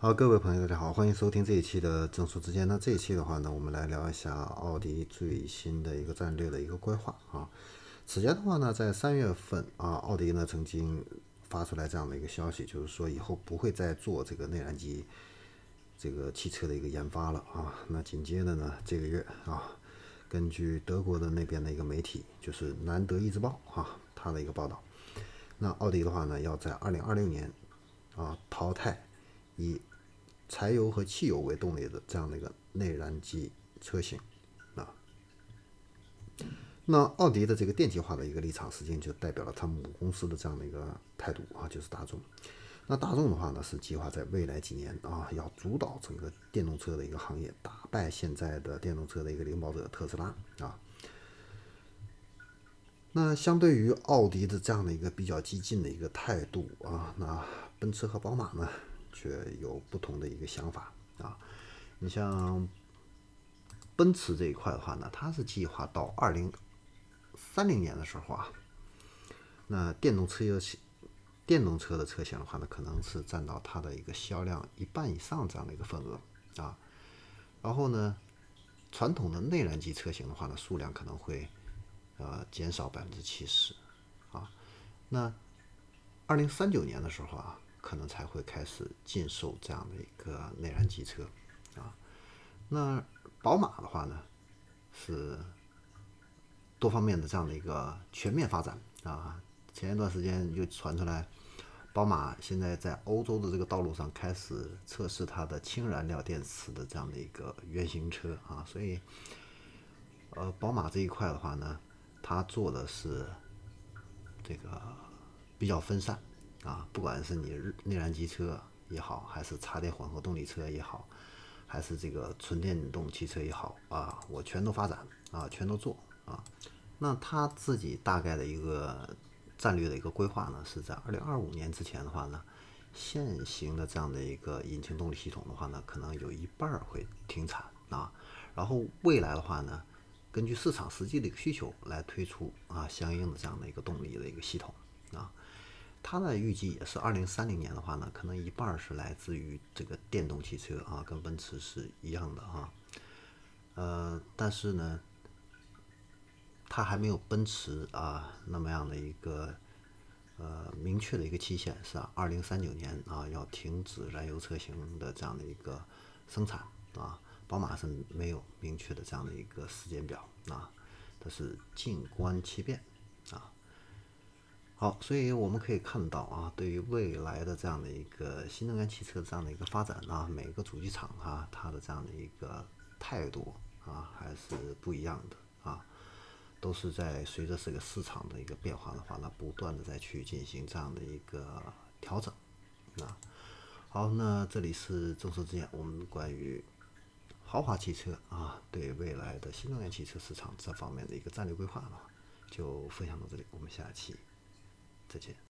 好，各位朋友，大家好，欢迎收听这一期的正说之间。那这一期的话呢，我们来聊一下奥迪最新的一个战略的一个规划啊。此前的话呢，在三月份啊，奥迪呢曾经发出来这样的一个消息，就是说以后不会再做这个内燃机这个汽车的一个研发了啊。那紧接着呢，这个月啊，根据德国的那边的一个媒体，就是南德意志报啊，它的一个报道，那奥迪的话呢，要在二零二六年啊淘汰以柴油和汽油为动力的这样的一个内燃机车型啊。那奥迪的这个电气化的一个立场，实际上就代表了它母公司的这样的一个态度啊，就是大众。那大众的话呢，是计划在未来几年啊，要主导整个电动车的一个行业，打败现在的电动车的一个领跑者特斯拉啊。那相对于奥迪的这样的一个比较激进的一个态度啊，那奔驰和宝马呢？却有不同的一个想法啊！你像奔驰这一块的话呢，它是计划到二零三零年的时候啊，那电动车有电动车的车型的话呢，可能是占到它的一个销量一半以上这样的一个份额啊。然后呢，传统的内燃机车型的话呢，数量可能会呃减少百分之七十啊。那二零三九年的时候啊。可能才会开始禁售这样的一个内燃机车啊。那宝马的话呢，是多方面的这样的一个全面发展啊。前一段时间就传出来，宝马现在在欧洲的这个道路上开始测试它的氢燃料电池的这样的一个原型车啊。所以，呃，宝马这一块的话呢，它做的是这个比较分散。啊，不管是你内燃机车也好，还是插电混合动力车也好，还是这个纯电动汽车也好啊，我全都发展啊，全都做啊。那他自己大概的一个战略的一个规划呢，是在二零二五年之前的话呢，现行的这样的一个引擎动力系统的话呢，可能有一半儿会停产啊。然后未来的话呢，根据市场实际的一个需求来推出啊相应的这样的一个动力的一个系统啊。它的预计也是二零三零年的话呢，可能一半是来自于这个电动汽车啊，跟奔驰是一样的哈。呃，但是呢，它还没有奔驰啊那么样的一个呃明确的一个期限，是二零三九年啊要停止燃油车型的这样的一个生产啊。宝马是没有明确的这样的一个时间表啊，它是静观其变啊。好，所以我们可以看到啊，对于未来的这样的一个新能源汽车这样的一个发展啊，每个主机厂啊，它的这样的一个态度啊，还是不一样的啊，都是在随着这个市场的一个变化的话呢，不断的在去进行这样的一个调整啊。好，那这里是众说之言，我们关于豪华汽车啊，对未来的新能源汽车市场这方面的一个战略规划呢，就分享到这里，我们下期。再见。